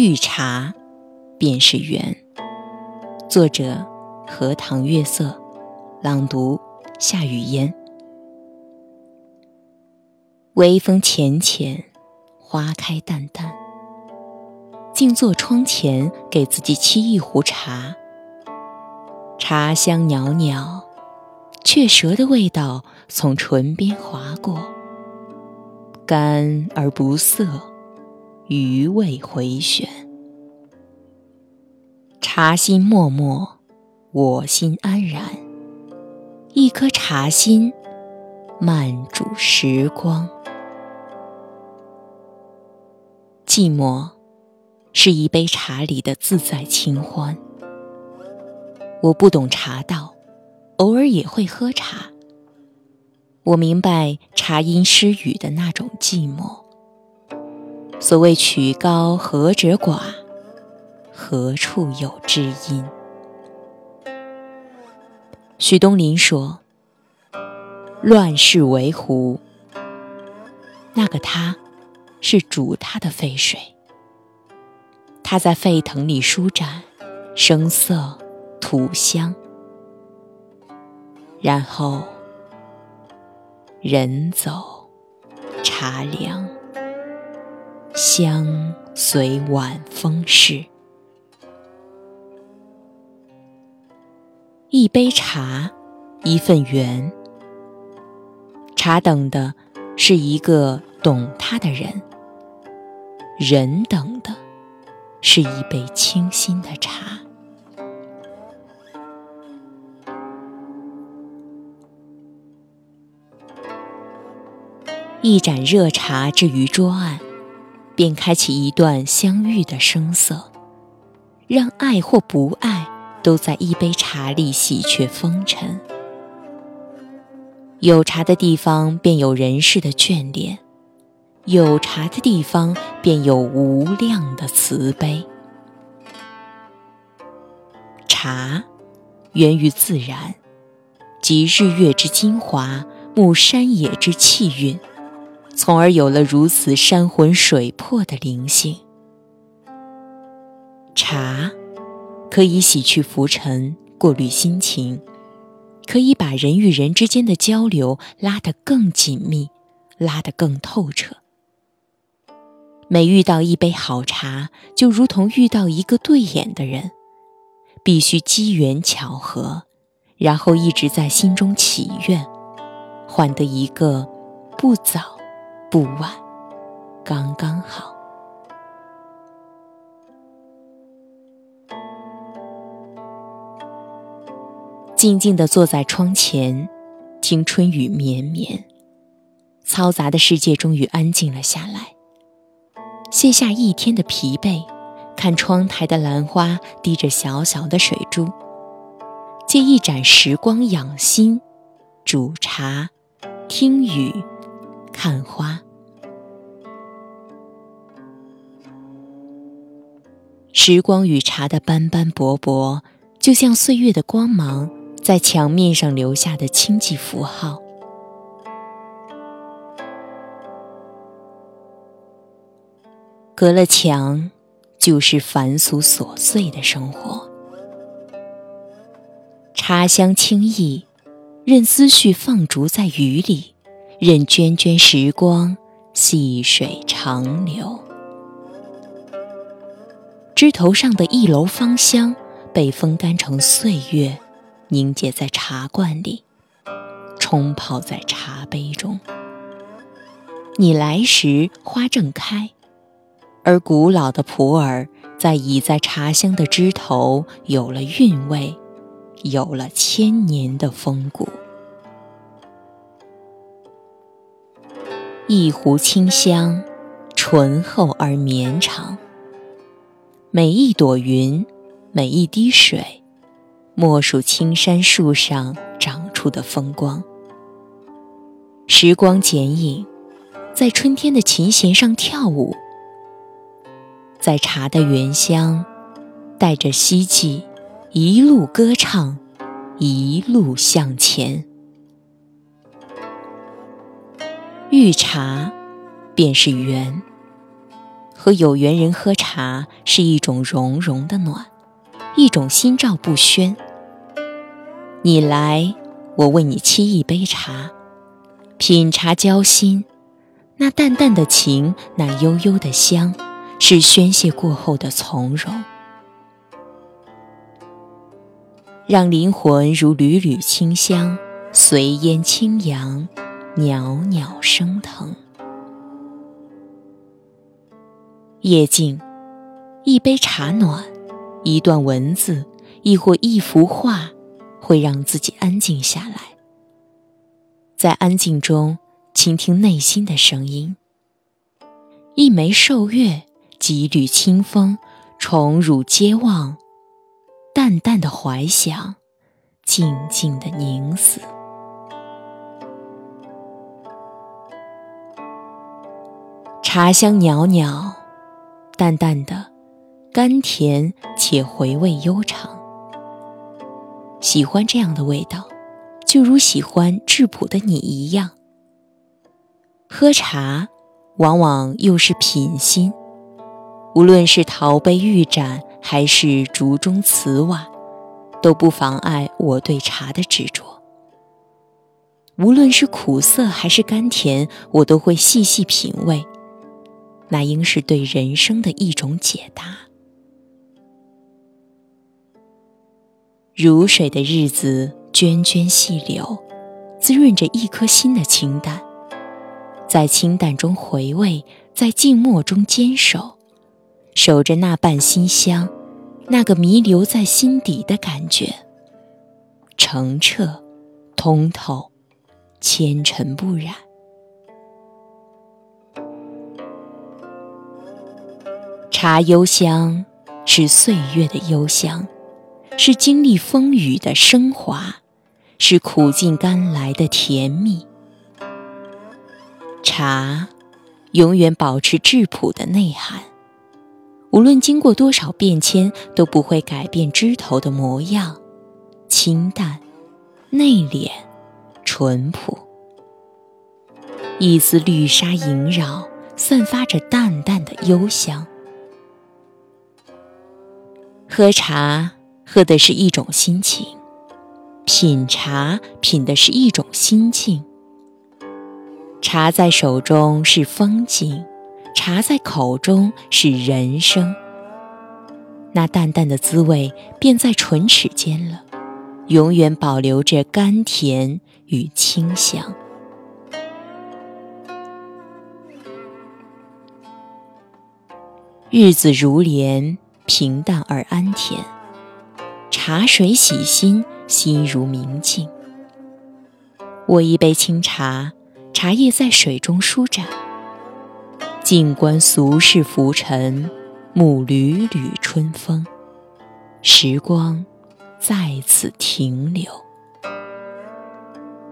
遇茶便是缘。作者：荷塘月色，朗读：夏雨嫣。微风浅浅，花开淡淡。静坐窗前，给自己沏一壶茶。茶香袅袅，雀舌的味道从唇边划过，甘而不涩，余味回旋。茶心默默，我心安然。一颗茶心，慢煮时光。寂寞，是一杯茶里的自在清欢。我不懂茶道，偶尔也会喝茶。我明白茶因失语的那种寂寞。所谓曲高和者寡，何处有知音？许东林说：“乱世为湖，那个他，是煮他的沸水。他在沸腾里舒展，声色。”土香，然后人走茶凉，香随晚风逝。一杯茶，一份缘。茶等的是一个懂他的人，人等的是一杯清新的茶。一盏热茶置于桌案，便开启一段相遇的声色，让爱或不爱都在一杯茶里洗却风尘。有茶的地方便有人世的眷恋，有茶的地方便有无量的慈悲。茶源于自然，集日月之精华，沐山野之气韵。从而有了如此山魂水魄的灵性。茶可以洗去浮尘，过滤心情，可以把人与人之间的交流拉得更紧密，拉得更透彻。每遇到一杯好茶，就如同遇到一个对眼的人，必须机缘巧合，然后一直在心中祈愿，换得一个不早。不晚，刚刚好。静静的坐在窗前，听春雨绵绵，嘈杂的世界终于安静了下来。卸下一天的疲惫，看窗台的兰花滴着小小的水珠，借一盏时光养心，煮茶，听雨。看花，时光与茶的斑斑驳驳，就像岁月的光芒在墙面上留下的清寂符号。隔了墙，就是凡俗琐碎的生活。茶香清逸，任思绪放逐在雨里。任涓涓时光细水长流，枝头上的一楼芳香被风干成岁月，凝结在茶罐里，冲泡在茶杯中。你来时花正开，而古老的普洱在倚在茶香的枝头，有了韵味，有了千年的风骨。一壶清香，醇厚而绵长。每一朵云，每一滴水，莫属青山树上长出的风光。时光剪影，在春天的琴弦上跳舞，在茶的原香，带着希冀，一路歌唱，一路向前。遇茶，便是缘。和有缘人喝茶是一种融融的暖，一种心照不宣。你来，我为你沏一杯茶，品茶交心，那淡淡的情，那悠悠的香，是宣泄过后的从容。让灵魂如缕缕清香，随烟轻扬，袅袅升腾。夜静，一杯茶暖，一段文字，亦或一幅画，会让自己安静下来。在安静中，倾听内心的声音。一枚寿月，几缕清风，宠辱皆忘。淡淡的怀想，静静的凝思。茶香袅袅，淡淡的，甘甜且回味悠长。喜欢这样的味道，就如喜欢质朴的你一样。喝茶，往往又是品心，无论是陶杯玉盏。还是竹中瓷碗，都不妨碍我对茶的执着。无论是苦涩还是甘甜，我都会细细品味。那应是对人生的一种解答。如水的日子，涓涓细流，滋润着一颗心的清淡。在清淡中回味，在静默中坚守，守着那半馨香。那个弥留在心底的感觉，澄澈、通透、纤尘不染。茶幽香是岁月的幽香，是经历风雨的升华，是苦尽甘来的甜蜜。茶永远保持质朴的内涵。无论经过多少变迁，都不会改变枝头的模样，清淡、内敛、淳朴。一丝绿纱萦绕，散发着淡淡的幽香。喝茶，喝的是一种心情；品茶，品的是一种心境。茶在手中是风景。茶在口中是人生，那淡淡的滋味便在唇齿间了，永远保留着甘甜与清香。日子如莲，平淡而安恬；茶水洗心，心如明镜。我一杯清茶，茶叶在水中舒展。静观俗世浮沉，沐缕缕春风，时光在此停留。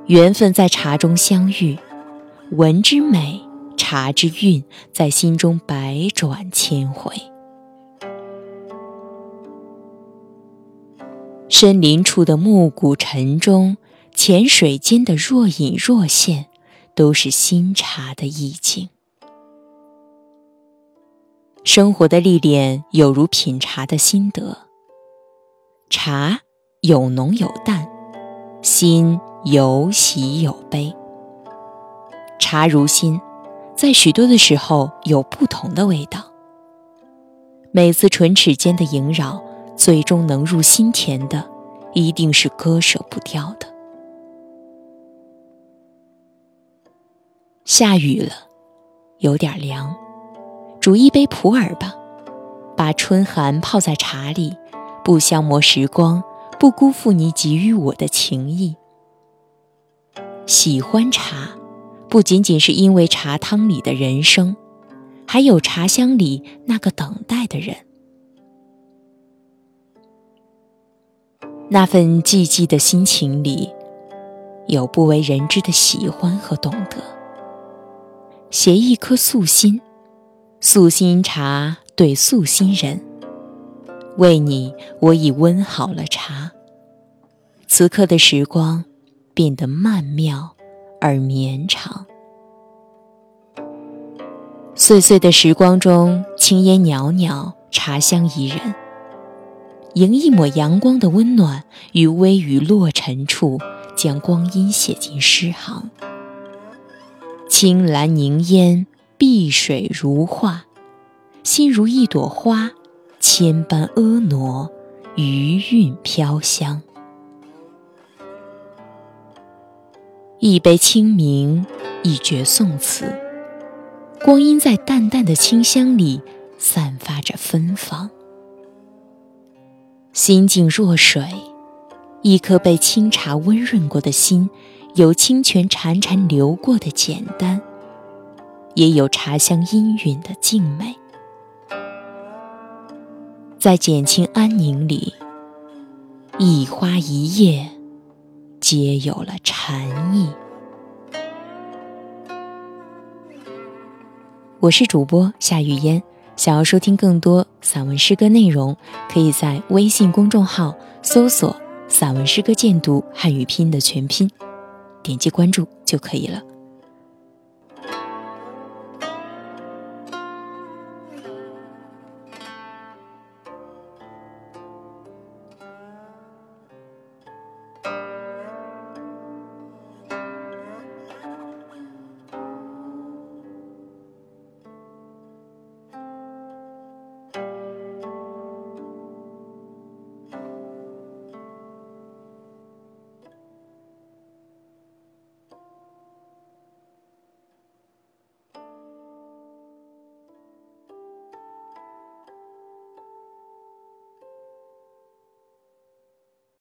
缘分在茶中相遇，闻之美，茶之韵，在心中百转千回。深林处的暮鼓晨钟，浅水间的若隐若现，都是新茶的意境。生活的历练有如品茶的心得，茶有浓有淡，心有喜有悲。茶如心，在许多的时候有不同的味道。每次唇齿间的萦绕，最终能入心田的，一定是割舍不掉的。下雨了，有点凉。煮一杯普洱吧，把春寒泡在茶里，不消磨时光，不辜负你给予我的情谊。喜欢茶，不仅仅是因为茶汤里的人生，还有茶香里那个等待的人，那份寂寂的心情里，有不为人知的喜欢和懂得。携一颗素心。素心茶对素心人，为你我已温好了茶。此刻的时光变得曼妙而绵长。岁岁的时光中，青烟袅袅，茶香宜人。迎一抹阳光的温暖，于微雨落尘处，将光阴写进诗行。青蓝凝烟，碧水如画，心如一朵花，千般婀娜，余韵飘香。一杯清明，一绝宋词，光阴在淡淡的清香里散发着芬芳。心静若水，一颗被清茶温润过的心，有清泉潺潺流过的简单，也有茶香氤氲的静美。在简清安宁里，一花一叶，皆有了禅意。我是主播夏雨嫣。想要收听更多散文诗歌内容，可以在微信公众号搜索“散文诗歌鉴读汉语拼音”的全拼，点击关注就可以了。